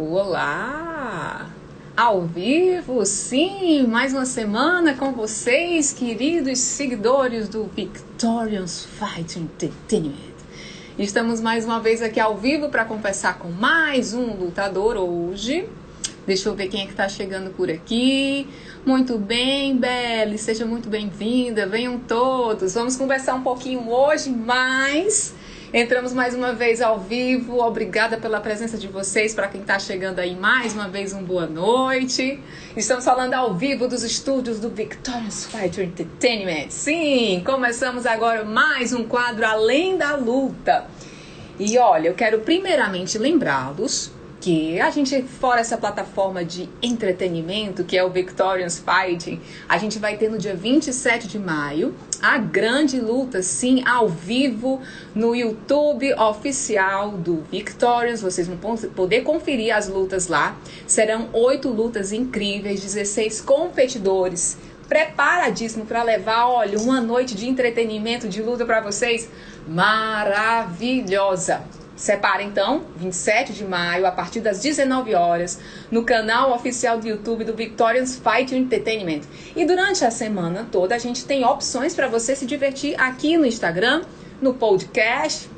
Olá! Ao vivo, sim, mais uma semana com vocês, queridos seguidores do Victorious Fight Entertainment. Estamos mais uma vez aqui ao vivo para conversar com mais um lutador hoje. Deixa eu ver quem é que está chegando por aqui. Muito bem, Belle, seja muito bem-vinda. Venham todos. Vamos conversar um pouquinho hoje, mas Entramos mais uma vez ao vivo. Obrigada pela presença de vocês. Para quem está chegando aí, mais uma vez, um boa noite. Estamos falando ao vivo dos estúdios do Victorious Fighter Entertainment. Sim, começamos agora mais um quadro Além da Luta. E olha, eu quero primeiramente lembrá-los que a gente, fora essa plataforma de entretenimento, que é o Victorious Fighting, a gente vai ter no dia 27 de maio a grande luta, sim, ao vivo no YouTube oficial do Victorious. Vocês vão poder conferir as lutas lá. Serão oito lutas incríveis, 16 competidores preparadíssimo para levar, olha, uma noite de entretenimento, de luta para vocês maravilhosa. Separa então, 27 de maio, a partir das 19 horas, no canal oficial do YouTube do Victorious Fight Entertainment. E durante a semana toda a gente tem opções para você se divertir aqui no Instagram, no podcast,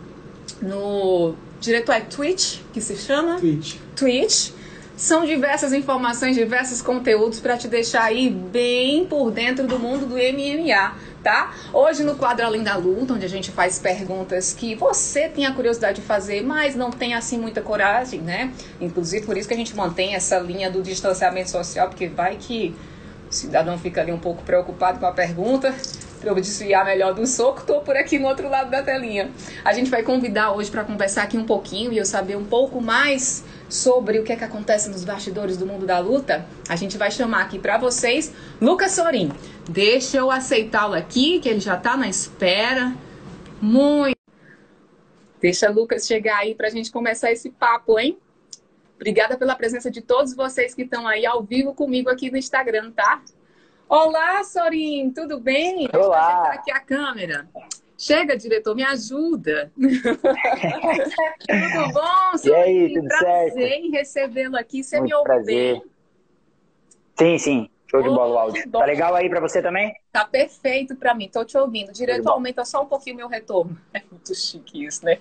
no direto é Twitch, que se chama Twitch. Twitch. São diversas informações, diversos conteúdos para te deixar aí bem por dentro do mundo do MMA tá? Hoje no quadro Além da Luta, onde a gente faz perguntas que você tem a curiosidade de fazer, mas não tem assim muita coragem, né? Inclusive por isso que a gente mantém essa linha do distanciamento social, porque vai que o cidadão fica ali um pouco preocupado com a pergunta. Para eu desviar melhor do soco, tô por aqui no outro lado da telinha. A gente vai convidar hoje para conversar aqui um pouquinho e eu saber um pouco mais sobre o que é que acontece nos bastidores do mundo da luta, a gente vai chamar aqui para vocês Lucas Sorin. Deixa eu aceitá-lo aqui, que ele já está na espera. Muito. Deixa Lucas chegar aí para a gente começar esse papo, hein? Obrigada pela presença de todos vocês que estão aí ao vivo comigo aqui no Instagram, tá? Olá, Sorin, tudo bem? Olá. Deixa eu aqui a câmera. Chega, diretor, me ajuda. tudo bom? E aí, tudo prazer certo? em recebê-lo aqui. Você Muito me ouve prazer. bem? Sim, sim. Show de Oh, bola o que áudio. Tá legal aí pra você também? Tá perfeito para mim, tô te ouvindo. Diretor, bom. aumenta só um pouquinho meu retorno. É muito chique isso, né?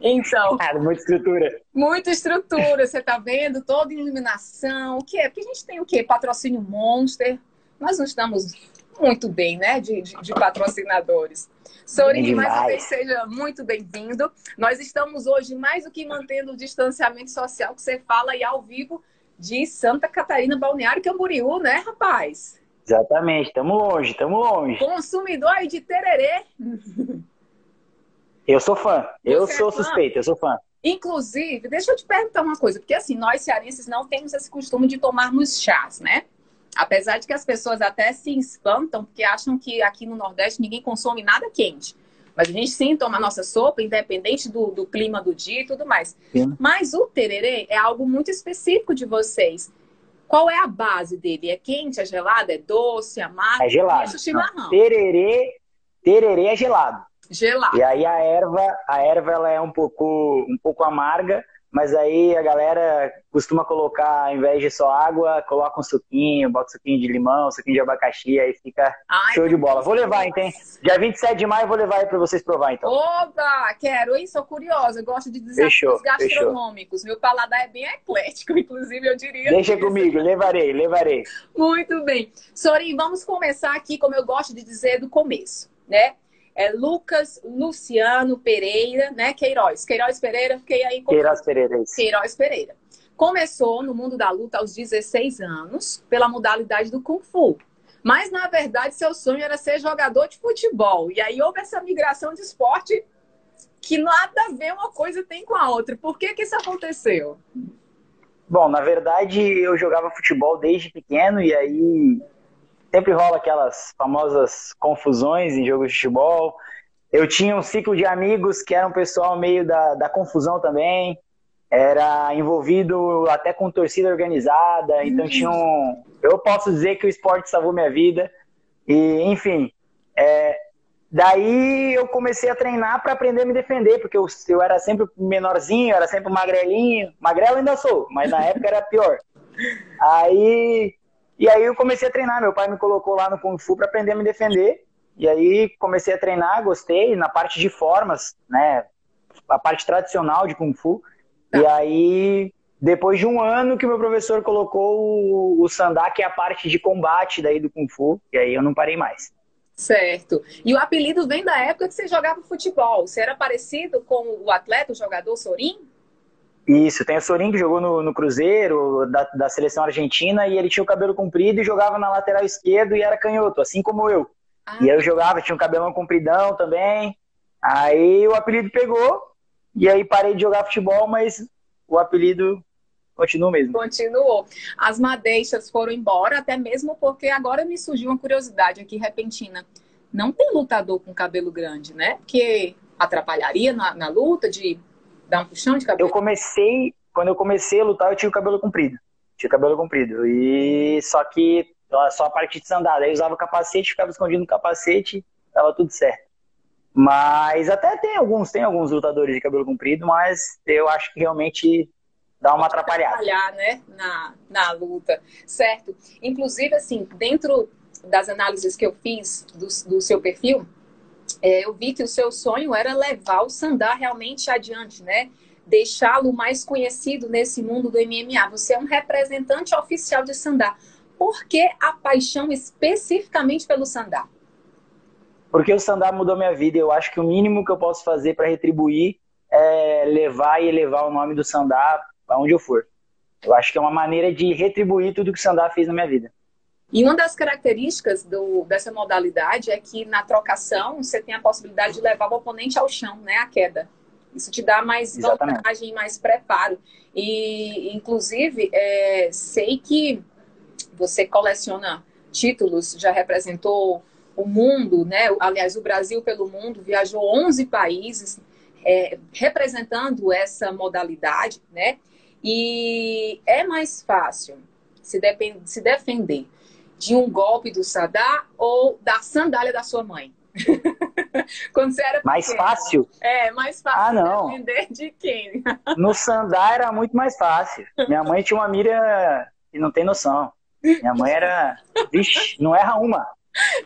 Então, Ah, muita estrutura. muita estrutura, você tá vendo? Toda iluminação. O que é? Porque a gente tem o quê? Patrocínio Monster. Nós não estamos muito bem, né? De, de, de patrocinadores. Sorin, mais uma vez, seja muito bem-vindo. Nós estamos hoje mais do que mantendo o distanciamento social que você fala aí ao vivo de Santa Catarina, Balneário Camboriú, né, rapaz? Exatamente. Tamo longe, tamo longe. Consumidor aí de tererê. Eu sou fã. Eu Você é sou fã? suspeito, eu sou fã. Inclusive, deixa eu te perguntar uma coisa, porque assim, nós cearenses não temos esse costume de tomarmos chás, né? Apesar de que as pessoas até se espantam, porque acham que aqui no Nordeste ninguém consome nada quente. Mas a gente sim toma a nossa sopa, independente do, do clima do dia e tudo mais. Sim. Mas o tererê é algo muito específico de vocês. Qual é a base dele? É quente, é gelado, é doce, amargo? É gelado. Chimarrão. Tererê, tererê é gelado. Gelado. E aí a erva, a erva ela é um pouco, um pouco amarga, mas aí a galera costuma colocar, ao invés de só água, coloca um suquinho, bota um suquinho de limão, um suquinho de abacaxi, aí fica Ai, show de bola. Vou levar, então. Dia 27 de maio eu vou levar aí pra vocês provar, então. Oba, quero, hein? Sou curiosa. Eu gosto de desafios Fechou, gastronômicos. Meu paladar é bem eclético, inclusive, eu diria. Deixa comigo, levarei, levarei. Muito bem. Sorin, vamos começar aqui, como eu gosto de dizer, do começo, né? É Lucas Luciano Pereira, né? Queiroz. Queiroz Pereira, fiquei aí com Queiroz Pereira. isso. Queiroz Pereira. Começou no mundo da luta aos 16 anos, pela modalidade do Kung Fu. Mas, na verdade, seu sonho era ser jogador de futebol. E aí houve essa migração de esporte que nada a ver uma coisa tem com a outra. Por que, que isso aconteceu? Bom, na verdade eu jogava futebol desde pequeno e aí sempre rola aquelas famosas confusões em jogos de futebol. Eu tinha um ciclo de amigos que era um pessoal meio da, da confusão também. Era envolvido até com torcida organizada, então tinha um. Eu posso dizer que o esporte salvou minha vida. E, enfim, é, Daí eu comecei a treinar para aprender a me defender, porque eu, eu era sempre menorzinho, era sempre magrelinho. Magrelo ainda sou, mas na época era pior. Aí, e aí eu comecei a treinar. Meu pai me colocou lá no Kung Fu para aprender a me defender. E aí comecei a treinar, gostei, na parte de formas, né? A parte tradicional de Kung Fu. E aí, depois de um ano que meu professor colocou o, o Sandá, que é a parte de combate daí do Kung Fu, e aí eu não parei mais. Certo. E o apelido vem da época que você jogava futebol. Você era parecido com o atleta, o jogador Sorin? Isso, tem o Sorin que jogou no, no Cruzeiro, da, da, seleção argentina, e ele tinha o cabelo comprido e jogava na lateral esquerda e era canhoto, assim como eu. Ah. E aí eu jogava, tinha um cabelão compridão também. Aí o apelido pegou, e aí parei de jogar futebol, mas o apelido continua mesmo. Continuou. As madeixas foram embora, até mesmo porque agora me surgiu uma curiosidade aqui repentina. Não tem lutador com cabelo grande, né? Porque atrapalharia na, na luta de dar um puxão de cabelo. Eu comecei, quando eu comecei a lutar, eu tinha o cabelo comprido. Tinha o cabelo comprido. E só que só a parte de sandália. Aí eu usava o capacete, ficava escondido no capacete, tava tudo certo. Mas até tem alguns, tem alguns lutadores de cabelo comprido, mas eu acho que realmente dá uma atrapalhada. Atrapalhar, né, na, na luta, certo? Inclusive, assim, dentro das análises que eu fiz do, do seu perfil, é, eu vi que o seu sonho era levar o Sandá realmente adiante, né? Deixá-lo mais conhecido nesse mundo do MMA. Você é um representante oficial de Sandá. Por que a paixão especificamente pelo Sandá? Porque o Sandá mudou minha vida. Eu acho que o mínimo que eu posso fazer para retribuir é levar e elevar o nome do Sandá aonde eu for. Eu acho que é uma maneira de retribuir tudo que o Sandá fez na minha vida. E uma das características do, dessa modalidade é que na trocação você tem a possibilidade de levar o oponente ao chão, né, a queda. Isso te dá mais Exatamente. vantagem, mais preparo. E, inclusive, é, sei que você coleciona títulos, já representou o mundo, né? Aliás, o Brasil pelo mundo, viajou 11 países é, representando essa modalidade, né? E é mais fácil se, depend, se defender de um golpe do Sadar ou da sandália da sua mãe. Quando você era mais fácil? É, mais fácil ah, não. defender de quem? no Sandá era muito mais fácil. Minha mãe tinha uma mira que não tem noção. Minha mãe era. Vixe, não erra uma.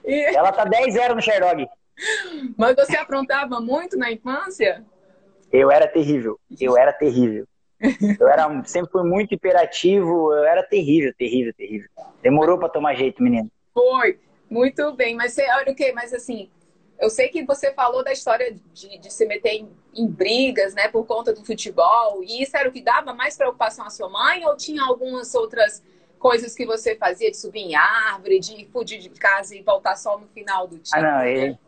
E... Ela tá 10-0 no Sherlock. Mas você aprontava muito na infância? Eu era terrível. Eu era terrível. Eu era, sempre fui muito hiperativo, eu era terrível, terrível, terrível. Demorou para tomar jeito, menino. Foi, muito bem. Mas você, olha o que, mas assim, eu sei que você falou da história de, de se meter em, em, brigas, né, por conta do futebol. E isso era o que dava mais preocupação à sua mãe? Ou tinha algumas outras coisas que você fazia, de subir em árvore, de fugir de casa e voltar só no final do dia? Ah, não, e...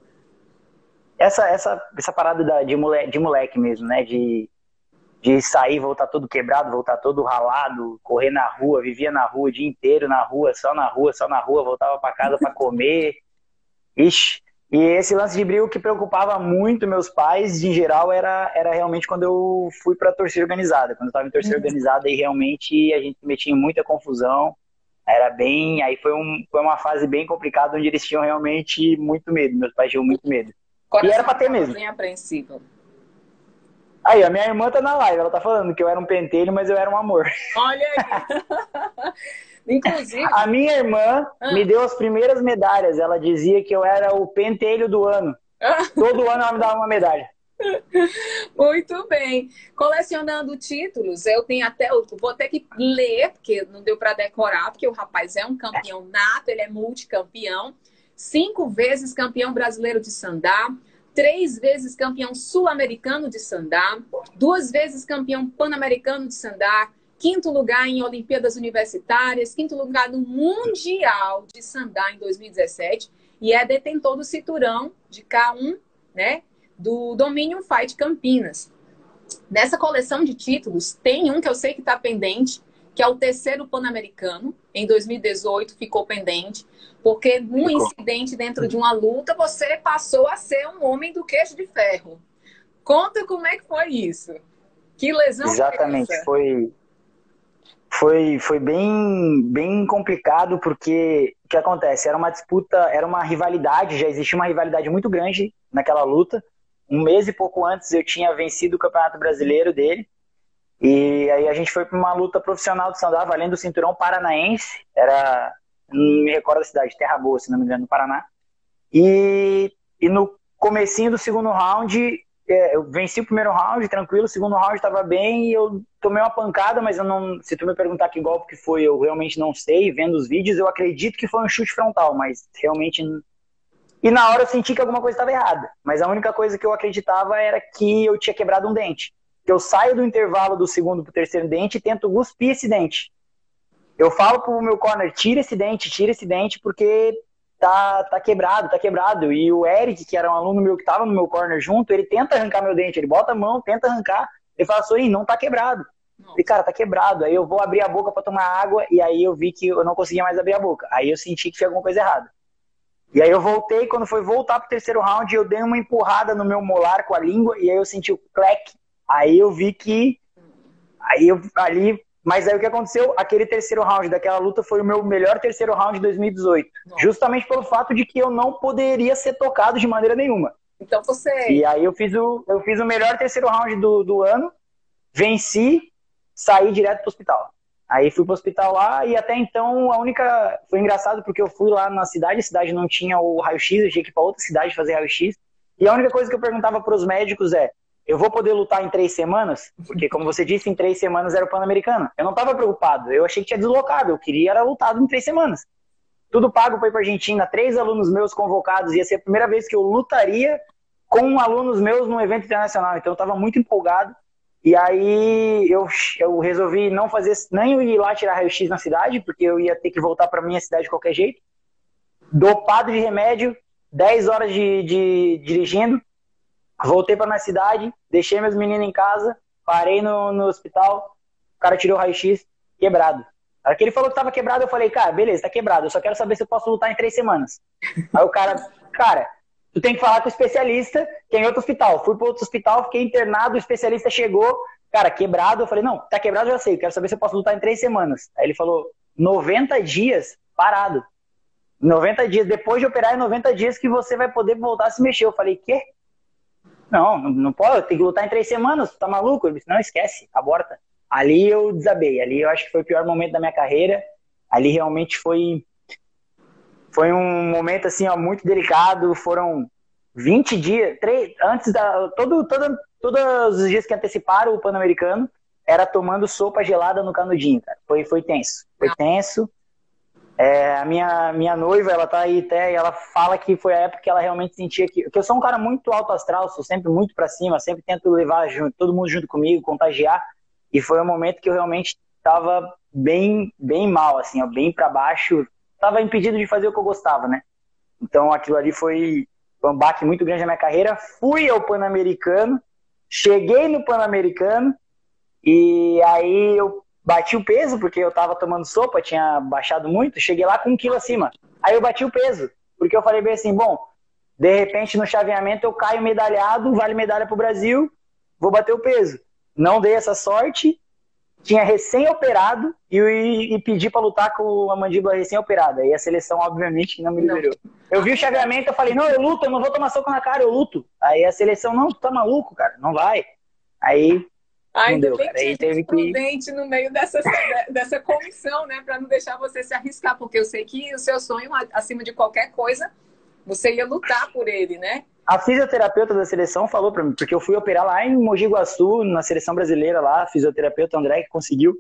essa, essa, essa parada da, de, moleque, de moleque mesmo, né, de de sair, voltar todo quebrado, voltar todo ralado, correr na rua, vivia na rua o dia inteiro, na rua, só na rua, só na rua, voltava para casa para comer. Ixi. E esse lance de brilho que preocupava muito meus pais, em geral, era, era realmente quando eu fui para torcida organizada. Quando eu estava em torcida uhum. organizada, e realmente a gente metia em muita confusão. Era bem. Aí foi, um, foi uma fase bem complicada, onde eles tinham realmente muito medo. Meus pais tinham muito medo. Coração e era para ter mesmo. Bem apreensivo. Aí, a minha irmã tá na live, ela tá falando que eu era um pentelho, mas eu era um amor. Olha aí. Inclusive. A minha irmã ah. me deu as primeiras medalhas. Ela dizia que eu era o pentelho do ano. Ah. Todo ano ela me dava uma medalha. Muito bem. Colecionando títulos, eu tenho até. Eu vou ter que ler, porque não deu para decorar, porque o rapaz é um campeão nato, ele é multicampeão. Cinco vezes campeão brasileiro de sandá, três vezes campeão sul-americano de sandá, duas vezes campeão pan-americano de sandá, quinto lugar em Olimpíadas Universitárias, quinto lugar no Mundial de Sandá em 2017 e é detentor do cinturão de K1, né, do Dominion Fight Campinas. Nessa coleção de títulos tem um que eu sei que está pendente, que é o terceiro Pan-Americano, em 2018 ficou pendente, porque num incidente dentro de uma luta você passou a ser um homem do queijo de ferro. Conta como é que foi isso. Que lesão Exatamente, foi foi, foi bem, bem complicado porque o que acontece? Era uma disputa, era uma rivalidade, já existia uma rivalidade muito grande naquela luta. Um mês e pouco antes eu tinha vencido o Campeonato Brasileiro dele. E aí a gente foi para uma luta profissional de sandá, valendo o cinturão paranaense. Era, não me recordo da cidade, Terra Boa, se não me engano, no Paraná. E, e no comecinho do segundo round, é, eu venci o primeiro round, tranquilo, o segundo round estava bem e eu tomei uma pancada, mas eu não, se tu me perguntar que golpe que foi, eu realmente não sei. Vendo os vídeos, eu acredito que foi um chute frontal, mas realmente. E na hora eu senti que alguma coisa estava errada. Mas a única coisa que eu acreditava era que eu tinha quebrado um dente. Que eu saio do intervalo do segundo pro terceiro dente e tento cuspir esse dente. Eu falo pro meu corner, tira esse dente, tira esse dente, porque tá, tá quebrado, tá quebrado. E o Eric, que era um aluno meu que tava no meu corner junto, ele tenta arrancar meu dente, ele bota a mão, tenta arrancar, ele fala, Sorin, não tá quebrado. Falei, cara, tá quebrado. Aí eu vou abrir a boca para tomar água e aí eu vi que eu não conseguia mais abrir a boca. Aí eu senti que tinha alguma coisa errada. E aí eu voltei, quando foi voltar pro terceiro round, eu dei uma empurrada no meu molar com a língua e aí eu senti o clec. Aí eu vi que aí eu ali mas aí o que aconteceu? Aquele terceiro round daquela luta foi o meu melhor terceiro round de 2018. Nossa. Justamente pelo fato de que eu não poderia ser tocado de maneira nenhuma. Então você. E aí eu fiz o, eu fiz o melhor terceiro round do, do ano, venci, saí direto pro hospital. Aí fui pro hospital lá e até então a única. Foi engraçado porque eu fui lá na cidade, a cidade não tinha o raio-x, eu tinha que ir pra outra cidade fazer raio-x. E a única coisa que eu perguntava pros médicos é: eu vou poder lutar em três semanas? Porque, como você disse, em três semanas era o Pan-Americano. Eu não estava preocupado, eu achei que tinha deslocado, eu queria era lutado em três semanas. Tudo pago para ir para Argentina, três alunos meus convocados, ia ser a primeira vez que eu lutaria com alunos meus num evento internacional, então eu estava muito empolgado. E aí eu, eu resolvi não fazer, nem ir lá tirar raio-x na cidade, porque eu ia ter que voltar para minha cidade de qualquer jeito. Dopado de remédio, 10 horas de, de dirigindo, Voltei para minha cidade, deixei meus meninos em casa, parei no, no hospital, o cara tirou o raio-x, quebrado. Na ele falou que tava quebrado, eu falei, cara, beleza, tá quebrado, eu só quero saber se eu posso lutar em três semanas. Aí o cara, cara, tu tem que falar com o especialista, que é em outro hospital. Fui para outro hospital, fiquei internado, o especialista chegou, cara, quebrado. Eu falei, não, tá quebrado, já sei, quero saber se eu posso lutar em três semanas. Aí ele falou, 90 dias parado. 90 dias, depois de operar, é 90 dias que você vai poder voltar a se mexer. Eu falei, quê? Não, não, não pode, tem que lutar em três semanas, tá maluco? Disse, não, esquece, aborta. Ali eu desabei, ali eu acho que foi o pior momento da minha carreira. Ali realmente foi foi um momento assim, ó, muito delicado, foram 20 dias, três, antes da todo, todo, todos os dias que anteciparam o Pan-Americano, era tomando sopa gelada no canudinho, cara. Foi foi tenso. Foi tenso. É, a minha, minha noiva, ela tá aí até, e ela fala que foi a época que ela realmente sentia que. que eu sou um cara muito alto astral, sou sempre muito para cima, sempre tento levar junto, todo mundo junto comigo, contagiar. E foi um momento que eu realmente tava bem, bem mal, assim, ó, bem para baixo. Tava impedido de fazer o que eu gostava, né? Então aquilo ali foi, um baque muito grande na minha carreira. Fui ao Pan-Americano, cheguei no Pan-Americano, e aí eu bati o peso, porque eu tava tomando sopa, tinha baixado muito, cheguei lá com um quilo acima. Aí eu bati o peso, porque eu falei bem assim, bom, de repente no chaveamento eu caio medalhado, vale medalha pro Brasil, vou bater o peso. Não dei essa sorte, tinha recém-operado e, e, e, pedi para lutar com a mandíbula recém-operada. E a seleção, obviamente, não me liberou. Eu vi o chaveamento, eu falei, não, eu luto, eu não vou tomar soco na cara, eu luto. Aí a seleção, não, tá maluco, cara, não vai. Aí Ainda deu, bem cara. que teve prudente que... no meio dessa, dessa comissão, né? Para não deixar você se arriscar, porque eu sei que o seu sonho, acima de qualquer coisa, você ia lutar por ele, né? A fisioterapeuta da seleção falou para mim, porque eu fui operar lá em Mogi Guaçu, na seleção brasileira lá, a fisioterapeuta André que conseguiu.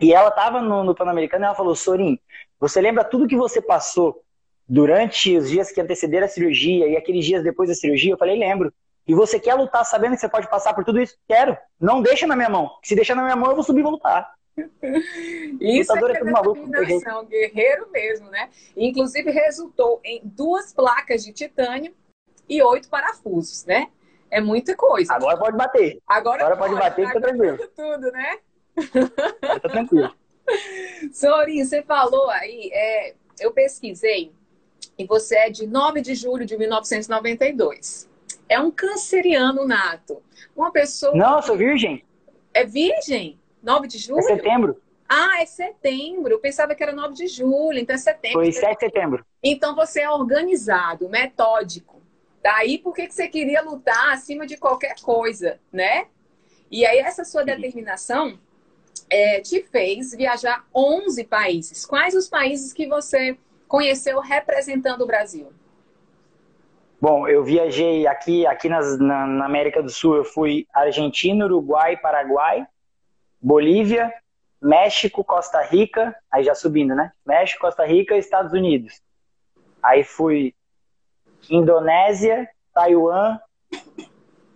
E ela tava no, no Pan-Americano e ela falou: Sorin, você lembra tudo que você passou durante os dias que antecederam a cirurgia e aqueles dias depois da cirurgia? Eu falei: lembro. E você quer lutar sabendo que você pode passar por tudo isso? Quero. Não deixa na minha mão. Se deixar na minha mão, eu vou subir e vou lutar. Isso Lutador é, é tudo maluco. Guerreiro mesmo, né? Inclusive resultou em duas placas de titânio e oito parafusos, né? É muita coisa. Agora pode bater. Agora, Agora pode, pode bater e tá tranquilo. Tudo, né? Tá tranquilo. Sorinho, você falou aí, é, eu pesquisei, e você é de 9 de julho de 1992 é um canceriano nato. Uma pessoa. Não, eu sou virgem. É virgem? 9 de julho? É setembro. Ah, é setembro. Eu pensava que era 9 de julho, então é setembro. Foi 7 de setembro. Então você é organizado, metódico. Daí por que você queria lutar acima de qualquer coisa, né? E aí essa sua determinação é, te fez viajar 11 países. Quais os países que você conheceu representando o Brasil? Bom, eu viajei aqui, aqui nas, na, na, América do Sul, eu fui Argentina, Uruguai, Paraguai, Bolívia, México, Costa Rica, aí já subindo, né? México, Costa Rica Estados Unidos. Aí fui Indonésia, Taiwan,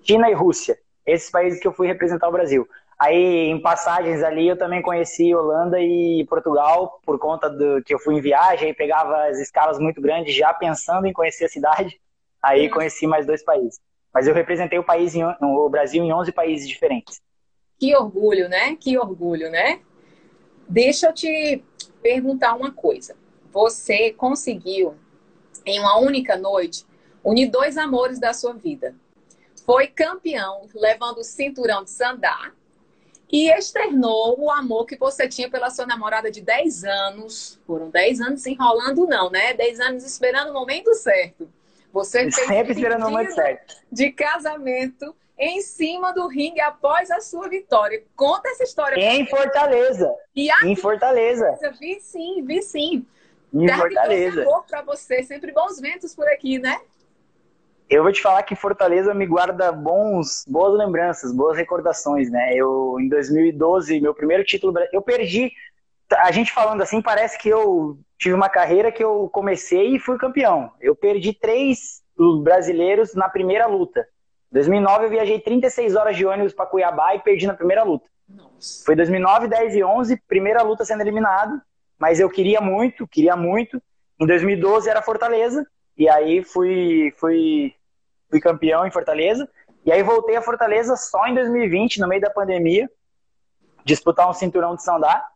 China e Rússia. Esses países que eu fui representar o Brasil. Aí, em passagens ali, eu também conheci Holanda e Portugal, por conta do que eu fui em viagem e pegava as escalas muito grandes, já pensando em conhecer a cidade. Aí conheci mais dois países. Mas eu representei o país, em, o Brasil, em 11 países diferentes. Que orgulho, né? Que orgulho, né? Deixa eu te perguntar uma coisa. Você conseguiu, em uma única noite, unir dois amores da sua vida. Foi campeão, levando o cinturão de sandá, e externou o amor que você tinha pela sua namorada de 10 anos. Foram 10 anos enrolando, não, né? 10 anos esperando o momento certo. Você sempre esperando o momento certo. De casamento em cima do ringue após a sua vitória. Conta essa história. Em Fortaleza. E aqui, em Fortaleza. Vi sim, vi sim. Em Terra Fortaleza. para você, sempre bons ventos por aqui, né? Eu vou te falar que Fortaleza me guarda bons, boas lembranças, boas recordações, né? Eu em 2012, meu primeiro título, eu perdi. A gente falando assim, parece que eu tive uma carreira que eu comecei e fui campeão. Eu perdi três brasileiros na primeira luta. Em 2009 eu viajei 36 horas de ônibus para Cuiabá e perdi na primeira luta. Nossa. Foi 2009, 10 e 11, primeira luta sendo eliminado, mas eu queria muito, queria muito. Em 2012 era Fortaleza e aí fui fui fui campeão em Fortaleza. E aí voltei a Fortaleza só em 2020, no meio da pandemia, disputar um cinturão de sandá.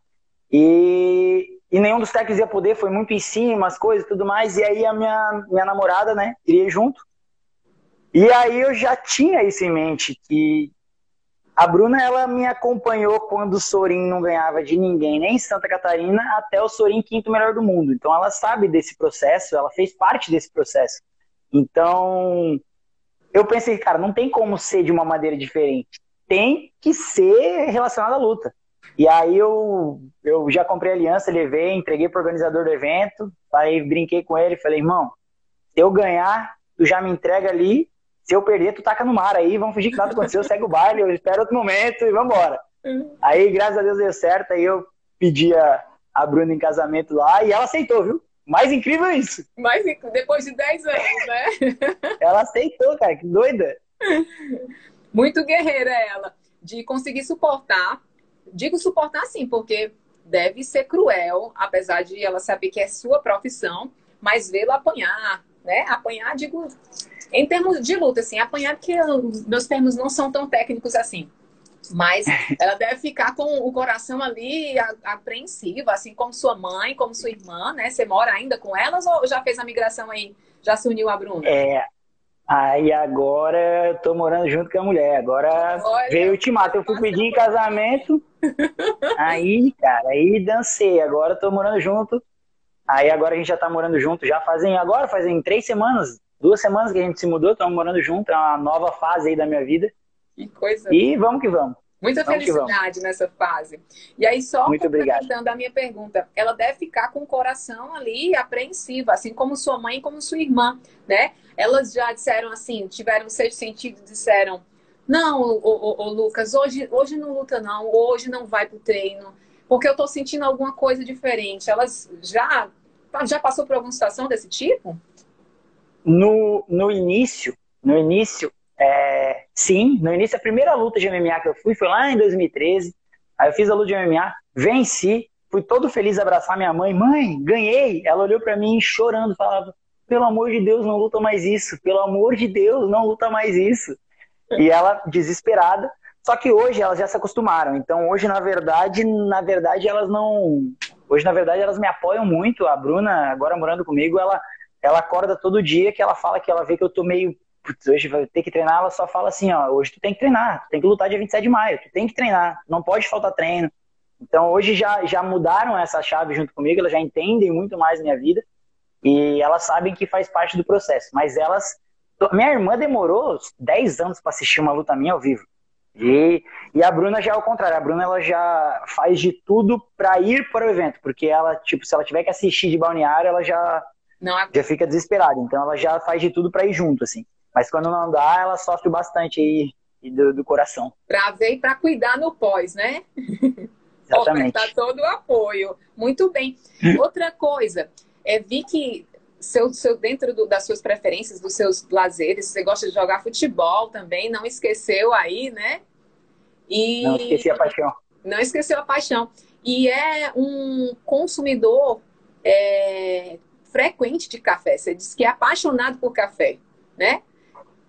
E, e nenhum dos técnicos ia poder, foi muito em cima, as coisas tudo mais. E aí a minha, minha namorada, né, iria junto. E aí eu já tinha isso em mente, que a Bruna, ela me acompanhou quando o Sorin não ganhava de ninguém, nem em Santa Catarina, até o Sorin quinto melhor do mundo. Então ela sabe desse processo, ela fez parte desse processo. Então, eu pensei, cara, não tem como ser de uma maneira diferente. Tem que ser relacionado à luta. E aí eu, eu já comprei aliança, levei, entreguei para o organizador do evento, aí brinquei com ele, falei, irmão, se eu ganhar, tu já me entrega ali, se eu perder, tu taca no mar aí, vamos fingir que nada aconteceu, segue o baile, eu espero outro momento e embora. Uhum. Aí, graças a Deus, deu certo, aí eu pedi a, a Bruna em casamento lá e ela aceitou, viu? Mais incrível é isso. Mais depois de 10 anos, né? ela aceitou, cara, que doida. Muito guerreira ela, de conseguir suportar. Digo suportar sim, porque deve ser cruel, apesar de ela saber que é sua profissão, mas vê-lo apanhar, né? Apanhar, digo, em termos de luta, assim, apanhar porque meus termos não são tão técnicos assim. Mas ela deve ficar com o coração ali apreensivo, assim como sua mãe, como sua irmã, né? Você mora ainda com elas ou já fez a migração aí? Já se uniu a Bruna? É. Aí agora eu tô morando junto com a mulher. Agora Olha, veio o ultimato. Eu fui pedir em casamento. aí, cara, aí dancei. Agora tô morando junto. Aí agora a gente já tá morando junto. Já fazem agora, fazem três semanas, duas semanas que a gente se mudou, estamos morando junto. É uma nova fase aí da minha vida. Que coisa. E vamos que vamos. Muita vamos felicidade nessa fase. E aí, só Muito complementando a minha pergunta, ela deve ficar com o coração ali apreensivo, assim como sua mãe e como sua irmã, né? Elas já disseram assim, tiveram sexto sentido, disseram, não, ô, ô, ô, Lucas, hoje, hoje não luta não, hoje não vai pro treino, porque eu tô sentindo alguma coisa diferente. Elas já, já passou por alguma situação desse tipo? No, no início, no início, é, sim, no início, a primeira luta de MMA que eu fui foi lá em 2013. Aí eu fiz a luta de MMA, venci, fui todo feliz abraçar minha mãe. Mãe, ganhei! Ela olhou para mim chorando, falava: pelo amor de Deus, não luta mais isso. Pelo amor de Deus, não luta mais isso. E ela desesperada. Só que hoje elas já se acostumaram. Então hoje, na verdade, na verdade elas não. Hoje, na verdade, elas me apoiam muito. A Bruna, agora morando comigo, ela, ela acorda todo dia que ela fala que ela vê que eu tô meio putz, hoje vai ter que treinar, ela só fala assim, ó, hoje tu tem que treinar, tu tem que lutar dia 27 de maio, tu tem que treinar, não pode faltar treino. Então hoje já, já mudaram essa chave junto comigo, elas já entendem muito mais minha vida e elas sabem que faz parte do processo. Mas elas. Minha irmã demorou 10 anos para assistir uma luta minha ao vivo. E, e a Bruna já é o contrário. A Bruna ela já faz de tudo para ir para o evento, porque ela, tipo, se ela tiver que assistir de balneário, ela já, não, é... já fica desesperada. Então ela já faz de tudo para ir junto, assim. Mas quando não dá, ela sofre bastante aí do, do coração. Para ver e para cuidar no pós, né? Exatamente. Ofertar todo o apoio. Muito bem. Outra coisa, é, vi que seu, seu, dentro do, das suas preferências, dos seus lazeres, você gosta de jogar futebol também, não esqueceu aí, né? E... Não esqueci a paixão. Não esqueceu a paixão. E é um consumidor é, frequente de café. Você disse que é apaixonado por café, né?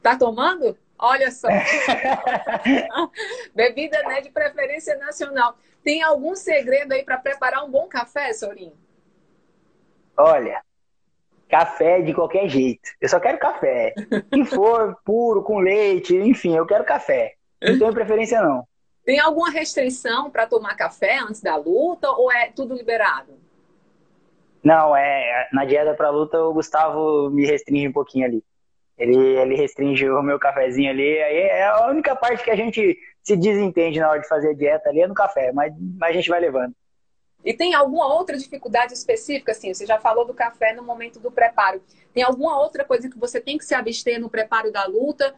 Tá tomando? Olha só. Bebida né, de preferência nacional. Tem algum segredo aí para preparar um bom café, Sorinho? Olha, café de qualquer jeito. Eu só quero café. Se for puro, com leite, enfim, eu quero café. Não tenho preferência, não. Tem alguma restrição para tomar café antes da luta ou é tudo liberado? Não, é na dieta para luta o Gustavo me restringe um pouquinho ali. Ele, ele restringe o meu cafezinho ali. Aí é a única parte que a gente se desentende na hora de fazer a dieta ali é no café, mas, mas a gente vai levando. E tem alguma outra dificuldade específica, assim? Você já falou do café no momento do preparo. Tem alguma outra coisa que você tem que se abster no preparo da luta?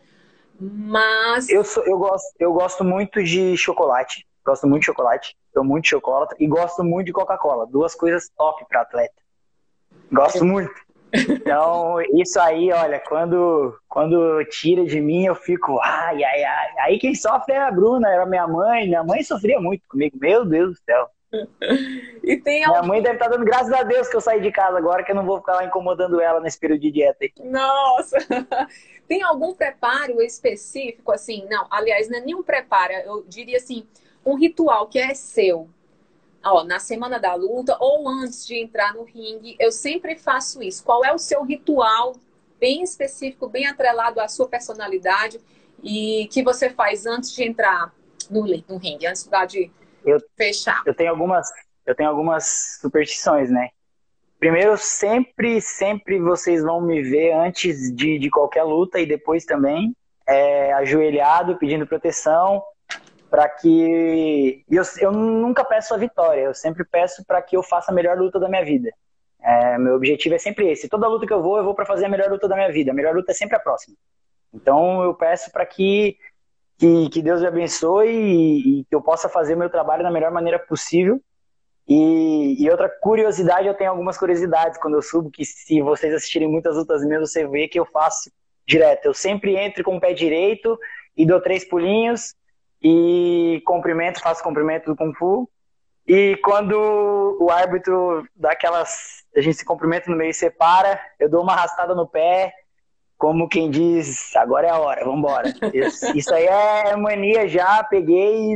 Mas. Eu, sou, eu, gosto, eu gosto muito de chocolate. Gosto muito de chocolate. Sou muito de chocolate. E gosto muito de Coca-Cola. Duas coisas top para atleta. Gosto muito. Então, isso aí, olha, quando, quando tira de mim, eu fico, ai, ai, ai. Aí quem sofre é a Bruna, era minha mãe. Minha mãe sofria muito comigo. Meu Deus do céu. E tem Minha mãe deve estar tá dando graças a Deus que eu saí de casa agora, que eu não vou ficar lá incomodando ela nesse período de dieta. Aí. Nossa! Tem algum preparo específico, assim? Não, aliás, não é nenhum preparo, eu diria assim, um ritual que é seu. Ó, na semana da luta ou antes de entrar no ringue, eu sempre faço isso. Qual é o seu ritual bem específico, bem atrelado à sua personalidade e que você faz antes de entrar no, no ringue, antes de eu, fechar? Eu tenho algumas, eu tenho algumas superstições, né? Primeiro, sempre, sempre vocês vão me ver antes de, de qualquer luta e depois também, é, ajoelhado, pedindo proteção, para que. Eu, eu nunca peço a vitória, eu sempre peço para que eu faça a melhor luta da minha vida. É, meu objetivo é sempre esse. Toda luta que eu vou, eu vou para fazer a melhor luta da minha vida. A melhor luta é sempre a próxima. Então, eu peço para que que, que Deus me abençoe e, e, que eu possa fazer meu trabalho da melhor maneira possível. E, e, outra curiosidade, eu tenho algumas curiosidades quando eu subo, que se vocês assistirem muitas lutas minhas, você vê que eu faço direto. Eu sempre entro com o pé direito e dou três pulinhos e cumprimento, faço cumprimento do Kung Fu. E quando o árbitro dá aquelas. A gente se cumprimenta no meio e separa, eu dou uma arrastada no pé, como quem diz, agora é a hora, vamos embora. Isso aí é mania já, peguei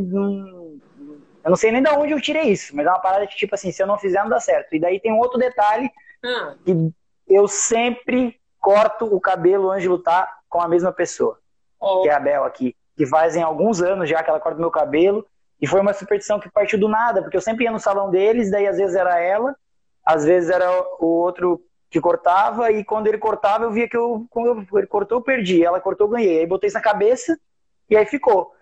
eu não sei nem de onde eu tirei isso, mas é uma parada que, tipo assim, se eu não fizer, não dá certo. E daí tem um outro detalhe, hum. que eu sempre corto o cabelo antes de lutar com a mesma pessoa, oh. que é a Bel aqui, que fazem alguns anos já que ela corta meu cabelo, e foi uma superstição que partiu do nada, porque eu sempre ia no salão deles, daí às vezes era ela, às vezes era o outro que cortava, e quando ele cortava, eu via que eu, quando ele cortou, eu perdi, ela cortou, eu ganhei. Aí botei isso na cabeça, e aí ficou.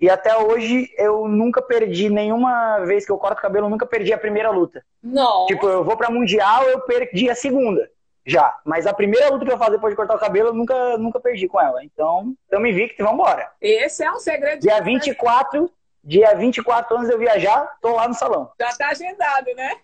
E até hoje eu nunca perdi, nenhuma vez que eu corto o cabelo, eu nunca perdi a primeira luta. Não. Tipo, eu vou pra Mundial, eu perdi a segunda. Já. Mas a primeira luta que eu fazer depois de cortar o cabelo, eu nunca, nunca perdi com ela. Então, vi que vamos embora. Esse é um segredo. Dia 24, dia 24 anos eu viajar, tô lá no salão. Já tá agendado, né?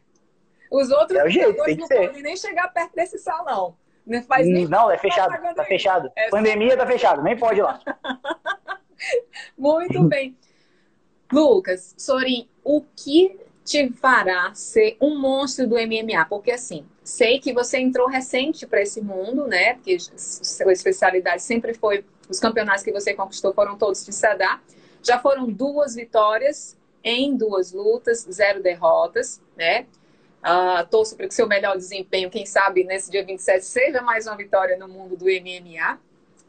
Os outros é o jeito, tem que não ser. podem nem chegar perto desse salão. Não, faz nem não é fechado. Tá fechado. É Pandemia tá fechado, nem pode ir lá. Muito bem. Lucas, Sorin, o que te fará ser um monstro do MMA? Porque assim, sei que você entrou recente para esse mundo, né? Porque sua especialidade sempre foi os campeonatos que você conquistou foram todos de Sadá. Já foram duas vitórias em duas lutas, zero derrotas, né? Uh, torço para que seu melhor desempenho, quem sabe, nesse dia 27 seja mais uma vitória no mundo do MMA.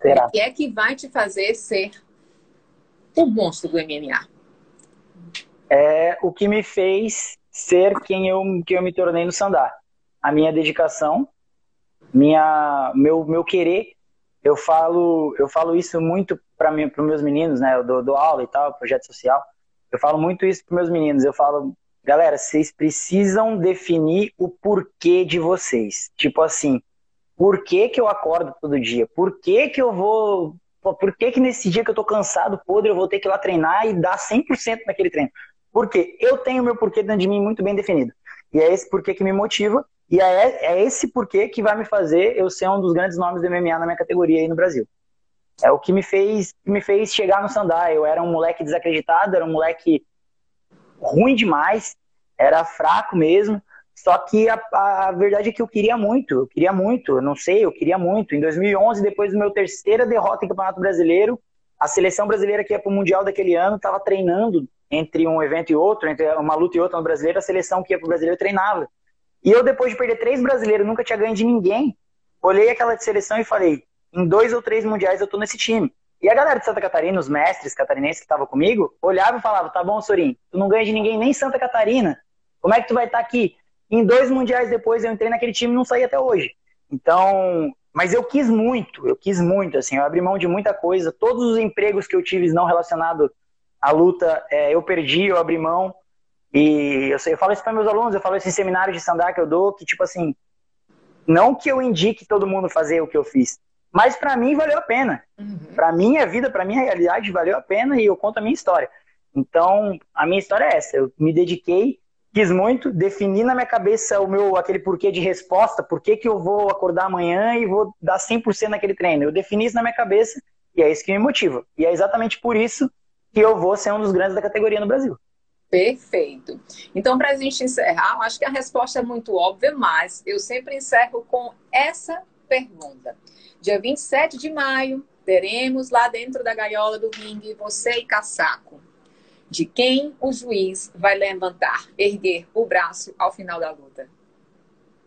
Será? O que é que vai te fazer ser o monstro do MMA? é o que me fez ser quem eu, quem eu me tornei no Sandá. A minha dedicação, minha, meu, meu querer. Eu falo, eu falo isso muito para os meus meninos, né? Eu dou, dou aula e tal, projeto social. Eu falo muito isso para meus meninos. Eu falo, galera, vocês precisam definir o porquê de vocês. Tipo assim, por que, que eu acordo todo dia? Por que, que eu vou. Por que, que nesse dia que eu tô cansado, podre, eu vou ter que ir lá treinar e dar 100% naquele treino? Porque eu tenho meu porquê dentro de mim muito bem definido. E é esse porquê que me motiva. E é, é esse porquê que vai me fazer eu ser um dos grandes nomes do MMA na minha categoria aí no Brasil. É o que me fez, me fez chegar no Sandá. Eu era um moleque desacreditado, era um moleque ruim demais, era fraco mesmo. Só que a, a, verdade é que eu queria muito, eu queria muito, eu não sei, eu queria muito. Em 2011, depois do meu terceira derrota em Campeonato Brasileiro, a seleção brasileira que ia para o Mundial daquele ano estava treinando entre um evento e outro, entre uma luta e outra no brasileiro, a seleção que ia para o brasileiro treinava. E eu, depois de perder três brasileiros, nunca tinha ganho de ninguém, olhei aquela seleção e falei: em dois ou três mundiais eu tô nesse time. E a galera de Santa Catarina, os mestres catarinenses que estavam comigo, olhavam e falavam: tá bom, Sorin, tu não ganha de ninguém nem Santa Catarina. Como é que tu vai estar tá aqui? Em dois mundiais depois eu entrei naquele time e não saí até hoje. Então, mas eu quis muito, eu quis muito, assim, eu abri mão de muita coisa. Todos os empregos que eu tive não relacionados à luta, é, eu perdi, eu abri mão. E eu, eu falo isso para meus alunos, eu falo isso em seminários de sandá que eu dou, que tipo assim, não que eu indique todo mundo fazer o que eu fiz, mas para mim valeu a pena. Uhum. Para minha vida, para minha realidade, valeu a pena e eu conto a minha história. Então, a minha história é essa. Eu me dediquei quis muito, defini na minha cabeça o meu aquele porquê de resposta, por que eu vou acordar amanhã e vou dar 100% naquele treino. Eu defini isso na minha cabeça e é isso que me motiva. E é exatamente por isso que eu vou ser um dos grandes da categoria no Brasil. Perfeito. Então, para a gente encerrar, acho que a resposta é muito óbvia, mas eu sempre encerro com essa pergunta. Dia 27 de maio, teremos lá dentro da gaiola do ringue você e Casaco de quem o juiz vai levantar, erguer o braço ao final da luta?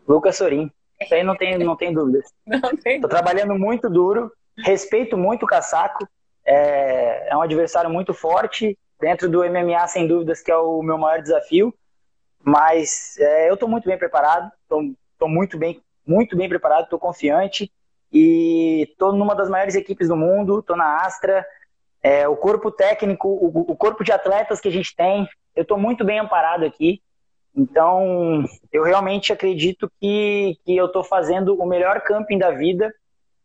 Lucas Sorin. Isso aí não tem, não tem dúvidas. Estou trabalhando muito duro, respeito muito o Casaco, é, é um adversário muito forte, dentro do MMA, sem dúvidas, que é o meu maior desafio, mas é, eu estou muito bem preparado, estou muito bem, muito bem preparado, estou confiante e estou numa das maiores equipes do mundo, estou na Astra, é, o corpo técnico, o, o, corpo de atletas que a gente tem, eu estou muito bem amparado aqui. Então, eu realmente acredito que, que eu estou fazendo o melhor camping da vida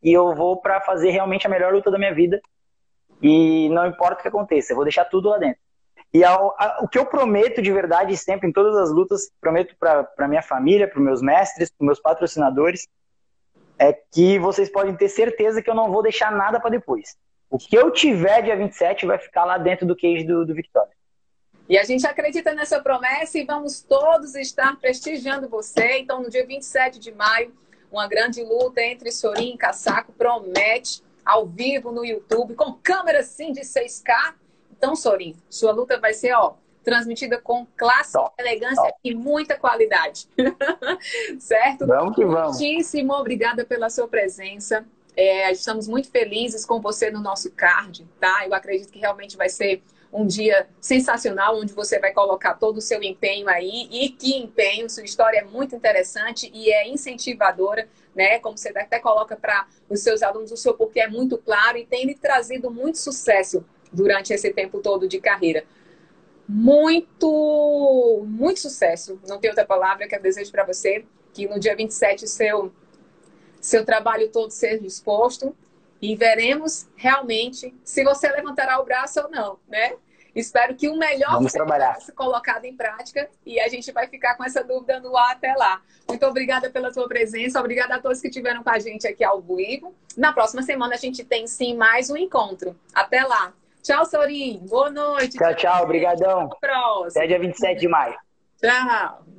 e eu vou para fazer realmente a melhor luta da minha vida. E não importa o que aconteça, eu vou deixar tudo lá dentro. E a, a, o que eu prometo de verdade sempre em todas as lutas, prometo para minha família, para meus mestres, para meus patrocinadores, é que vocês podem ter certeza que eu não vou deixar nada para depois. O que eu tiver dia 27 vai ficar lá dentro do cage do, do Victoria. E a gente acredita nessa promessa e vamos todos estar prestigiando você. Então, no dia 27 de maio, uma grande luta entre Sorin e Casaco promete ao vivo no YouTube, com câmera sim de 6K. Então, Sorin, sua luta vai ser, ó, transmitida com classe, Top. elegância Top. e muita qualidade. certo? Vamos que vamos. Muitíssimo obrigada pela sua presença. É, estamos muito felizes com você no nosso card, tá? Eu acredito que realmente vai ser um dia sensacional, onde você vai colocar todo o seu empenho aí. E que empenho! Sua história é muito interessante e é incentivadora, né? Como você até coloca para os seus alunos, o seu porquê é muito claro e tem lhe trazido muito sucesso durante esse tempo todo de carreira. Muito, muito sucesso. Não tem outra palavra que eu desejo para você. Que no dia 27 seu seu trabalho todo seja exposto e veremos realmente se você levantará o braço ou não, né? Espero que o melhor Vamos trabalhar. seja colocado em prática e a gente vai ficar com essa dúvida no ar até lá. Muito obrigada pela sua presença, obrigada a todos que estiveram com a gente aqui ao vivo. Na próxima semana a gente tem sim mais um encontro. Até lá. Tchau, Sorin. Boa noite. Tchau, tchau. Obrigadão. Até dia 27 de maio. Tchau.